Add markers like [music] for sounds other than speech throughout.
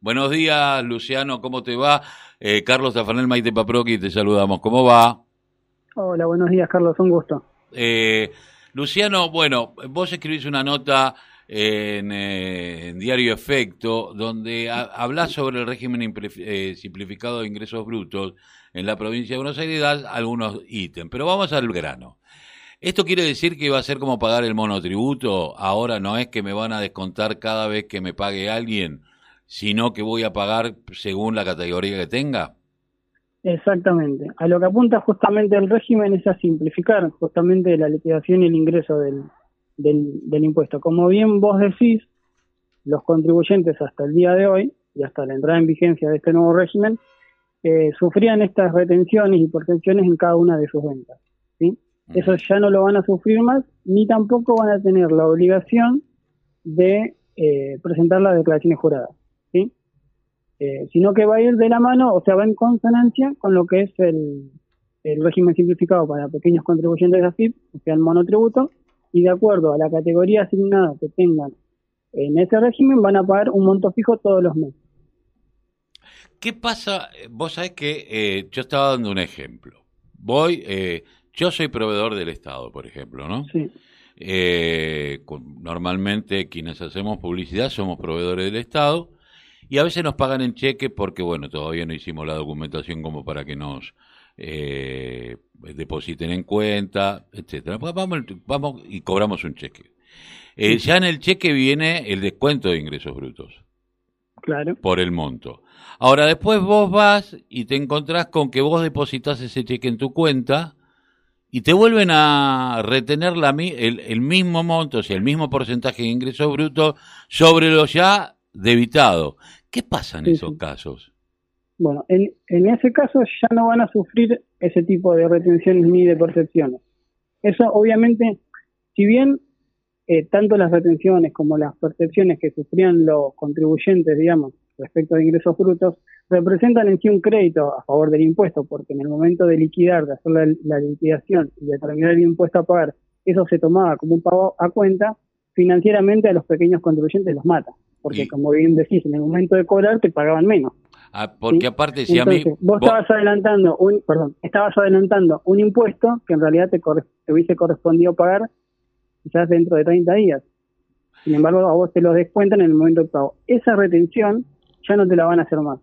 Buenos días, Luciano, ¿cómo te va? Eh, Carlos Tafanel Maite Paproqui, te saludamos. ¿Cómo va? Hola, buenos días, Carlos, un gusto. Eh, Luciano, bueno, vos escribís una nota en, eh, en Diario Efecto donde ha- hablás sobre el régimen eh, simplificado de ingresos brutos en la provincia de Buenos Aires y das algunos ítems. Pero vamos al grano. ¿Esto quiere decir que va a ser como pagar el monotributo? Ahora no es que me van a descontar cada vez que me pague alguien, sino que voy a pagar según la categoría que tenga. Exactamente. A lo que apunta justamente el régimen es a simplificar justamente la liquidación y el ingreso del, del, del impuesto. Como bien vos decís, los contribuyentes hasta el día de hoy y hasta la entrada en vigencia de este nuevo régimen eh, sufrían estas retenciones y portenciones en cada una de sus ventas. ¿sí? Eso ya no lo van a sufrir más, ni tampoco van a tener la obligación de eh, presentar las declaraciones juradas, ¿sí? Eh, sino que va a ir de la mano, o sea, va en consonancia con lo que es el, el régimen simplificado para pequeños contribuyentes de AFIP, o sea, el monotributo, y de acuerdo a la categoría asignada que tengan en ese régimen, van a pagar un monto fijo todos los meses. ¿Qué pasa? Vos sabés que eh, yo estaba dando un ejemplo. Voy, eh, yo soy proveedor del Estado, por ejemplo, ¿no? Sí, Eh, normalmente quienes hacemos publicidad somos proveedores del Estado y a veces nos pagan en cheque porque, bueno, todavía no hicimos la documentación como para que nos eh, depositen en cuenta, etcétera. Pues Vamos, vamos y cobramos un cheque. Eh, ya en el cheque viene el descuento de ingresos brutos claro. por el monto. Ahora, después vos vas y te encontrás con que vos depositas ese cheque en tu cuenta y te vuelven a retener la, el, el mismo monto, o sea, el mismo porcentaje de ingresos brutos sobre lo ya debitado. ¿Qué pasa en Sí, esos sí. casos? Bueno, en, en ese caso ya no van a sufrir ese tipo de retenciones ni de percepciones. Eso obviamente, si bien eh, tanto las retenciones como las percepciones que sufrían los contribuyentes, digamos, respecto de ingresos brutos, representan en sí un crédito a favor del impuesto, porque en el momento de liquidar, de hacer la, la liquidación y determinar el impuesto a pagar, eso se tomaba como un pago a cuenta, financieramente a los pequeños contribuyentes los mata. Porque Y- como bien decís, en el momento de cobrar te pagaban menos. Ah, porque Sí. aparte, si a mí... Vos vos- estabas adelantando un, perdón, estabas adelantando un impuesto que en realidad te, corre- te hubiese correspondido pagar quizás dentro de 30 días. Sin embargo, a vos te lo descuentan en el momento del pago. Esa retención ya no te la van a hacer más.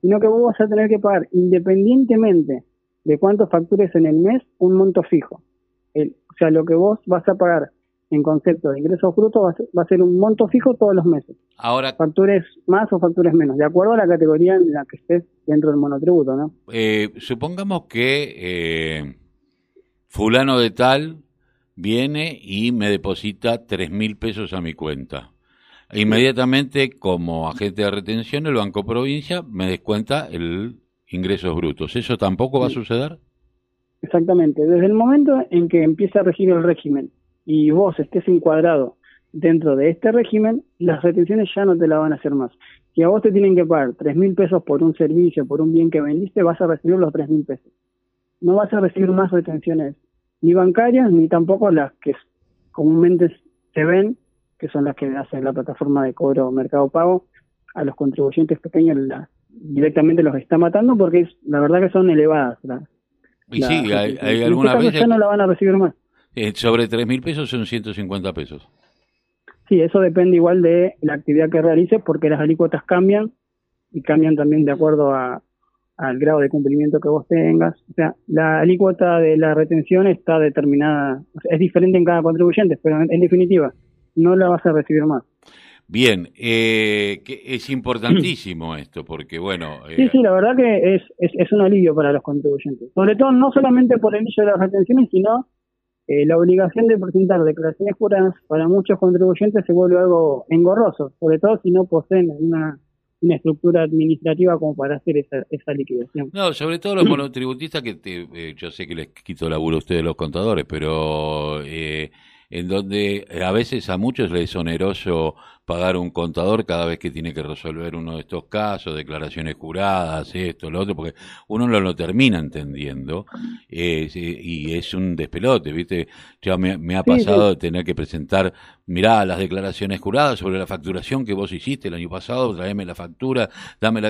Sino que vos vas a tener que pagar independientemente de cuánto factures en el mes, un monto fijo. El- o sea, lo que vos vas a pagar en concepto de ingresos brutos va a ser, va a ser un monto fijo todos los meses ahora, factures más o factures menos, de acuerdo a la categoría en la que estés dentro del monotributo, ¿no? eh, supongamos que eh, fulano de tal viene y me deposita tres mil pesos a mi cuenta. Inmediatamente, como agente de retención, el Banco Provincia me descuenta el ingresos brutos. ¿Eso tampoco va a suceder? Exactamente. Desde el momento en que empieza a regir el régimen y vos estés encuadrado dentro de este régimen, las retenciones ya no te la van a hacer más. Si a vos te tienen que pagar tres mil pesos por un servicio, por un bien que vendiste, vas a recibir los tres mil pesos. No vas a recibir más retenciones ni bancarias ni tampoco las que comúnmente se ven, que son las que hace la plataforma de cobro Mercado Pago, a los contribuyentes pequeños la- directamente los está matando porque es, la verdad que son elevadas. la- Y la sí, hay, hay este algunas veces ya no la van a recibir más. Eh, sobre tres mil pesos son 150 pesos. Sí, eso depende igual de la actividad que realices porque las alícuotas cambian y cambian también de acuerdo a, al grado de cumplimiento que vos tengas. O sea, la alícuota de la retención está determinada, o sea, es diferente en cada contribuyente, pero en, en definitiva, no la vas a recibir más. Bien, eh, que es importantísimo [clears throat] esto, porque bueno, eh, Sí, sí, la verdad que es, es, es un alivio para los contribuyentes. Sobre todo, no solamente por el hecho de las retenciones, sino eh, la obligación de presentar declaraciones juradas para muchos contribuyentes se vuelve algo engorroso, sobre todo si no poseen una, una estructura administrativa como para hacer esa, esa liquidación. No, sobre todo los monotributistas que te- eh, yo sé que les quito laburo a ustedes los contadores, pero eh, en donde a veces a muchos les es oneroso pagar un contador cada vez que tiene que resolver uno de estos casos, declaraciones juradas, esto, lo otro, porque uno no lo termina entendiendo eh, y es un despelote, ¿viste? Ya me, ha pasado de tener que presentar, mirá, las declaraciones juradas sobre la facturación que vos hiciste el año pasado, tráeme la factura, dame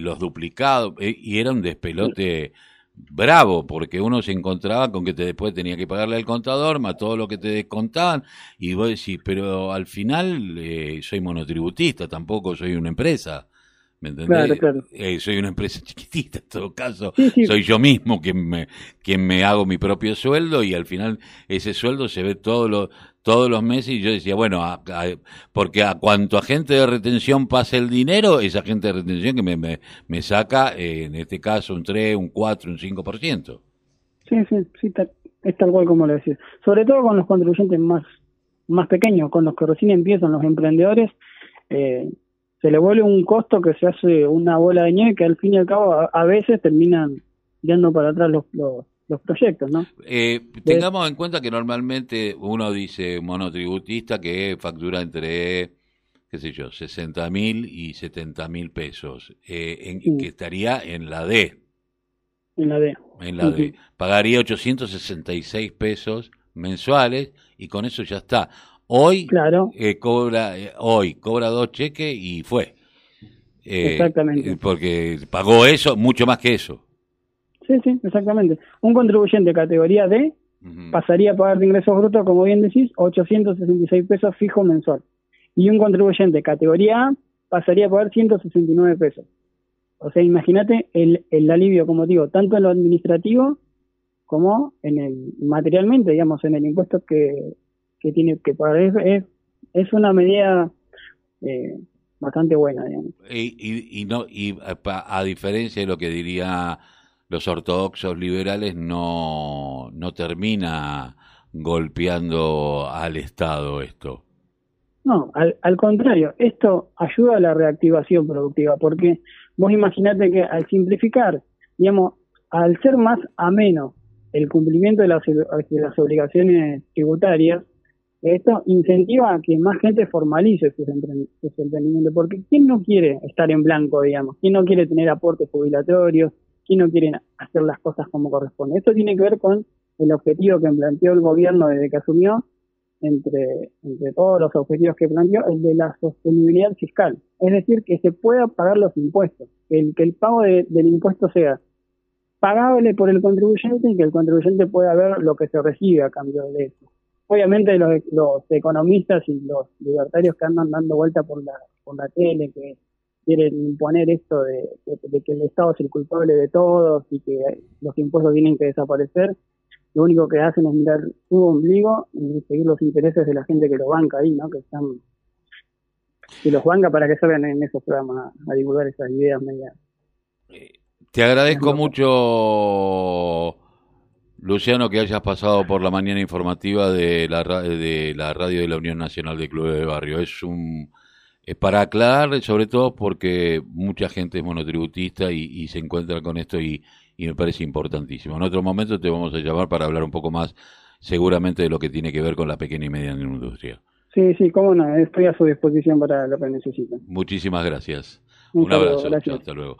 los duplicados, eh, y era un despelote bravo, porque uno se encontraba con que te, después tenía que pagarle al contador más todo lo que te descontaban, y vos decís, pero al final eh, soy monotributista, tampoco soy una empresa. ¿Me entendés? Eh, soy una empresa [laughs] chiquitita, en todo caso. Soy yo mismo quien me, quien me hago mi propio sueldo y al final ese sueldo se ve todo lo, todos los meses y yo decía, bueno, porque a cuanto agente de retención pase el dinero, esa agente de retención que me, me, saca, eh, en este caso, un 3, un 4, un 5%. Sí, sí, sí, es tal cual como lo decís. Sobre todo con los contribuyentes más, más pequeños, con los que recién empiezan los emprendedores, eh, se le vuelve un costo que se hace una bola de nieve que al fin y al cabo a, veces terminan yendo para atrás los, los, proyectos, ¿no? Eh, tengamos en cuenta que normalmente uno dice monotributista que factura entre, qué sé yo, 60 mil y 70 mil pesos, eh, que estaría en la D. En la D. En la D. Pagaría 866 pesos mensuales y con eso ya está. Hoy claro. Eh, cobra, eh, hoy cobra dos cheques y fue. Eh, exactamente. Porque pagó eso, mucho más que eso. Sí, sí, exactamente. Un contribuyente categoría D pasaría a pagar de ingresos brutos, como bien decís, 866 pesos fijo mensual. Y un contribuyente categoría A pasaría a pagar 169 pesos. O sea, imagínate el, el alivio, como digo, tanto en lo administrativo como en el materialmente, digamos, en el impuesto que, que tiene que pagar. Es, es, una medida eh, bastante buena, digamos. Y, y, no, y a, diferencia de lo que diría los ortodoxos liberales, no, no termina golpeando al Estado esto. No, al, al contrario, esto ayuda a la reactivación productiva, porque vos imaginate que al simplificar, digamos, al ser más ameno el cumplimiento de las, de las obligaciones tributarias, esto incentiva a que más gente formalice sus, emprendimientos, porque ¿quién no quiere estar en blanco, digamos? ¿Quién no quiere tener aportes jubilatorios? ¿Quién no quiere hacer las cosas como corresponde? Esto tiene que ver con el objetivo que planteó el gobierno desde que asumió, entre, entre todos los objetivos que planteó, el de la sostenibilidad fiscal. Es decir, que se pueda pagar los impuestos, el, que el pago del impuesto sea pagable por el contribuyente y que el contribuyente pueda ver lo que se recibe a cambio de eso obviamente los, los economistas y los libertarios que andan dando vuelta por la, por la tele, que quieren imponer esto de, que el Estado es el culpable de todos y que los impuestos tienen que desaparecer, lo único que hacen es mirar su ombligo y seguir los intereses de la gente que lo banca ahí, ¿no? Que están que los banca para que salgan en esos programas a, divulgar esas ideas medias. Te agradezco mucho Luciano, que hayas pasado por la mañana informativa de la, de la radio de la Unión Nacional de Clubes de Barrio. Es un es para aclarar, sobre todo porque mucha gente es monotributista y, se encuentra con esto y, me parece importantísimo. En otro momento te vamos a llamar para hablar un poco más seguramente de lo que tiene que ver con la pequeña y mediana industria. Sí, sí, cómo no, estoy a su disposición para lo que necesiten. Muchísimas gracias. Un, abrazo, hasta luego.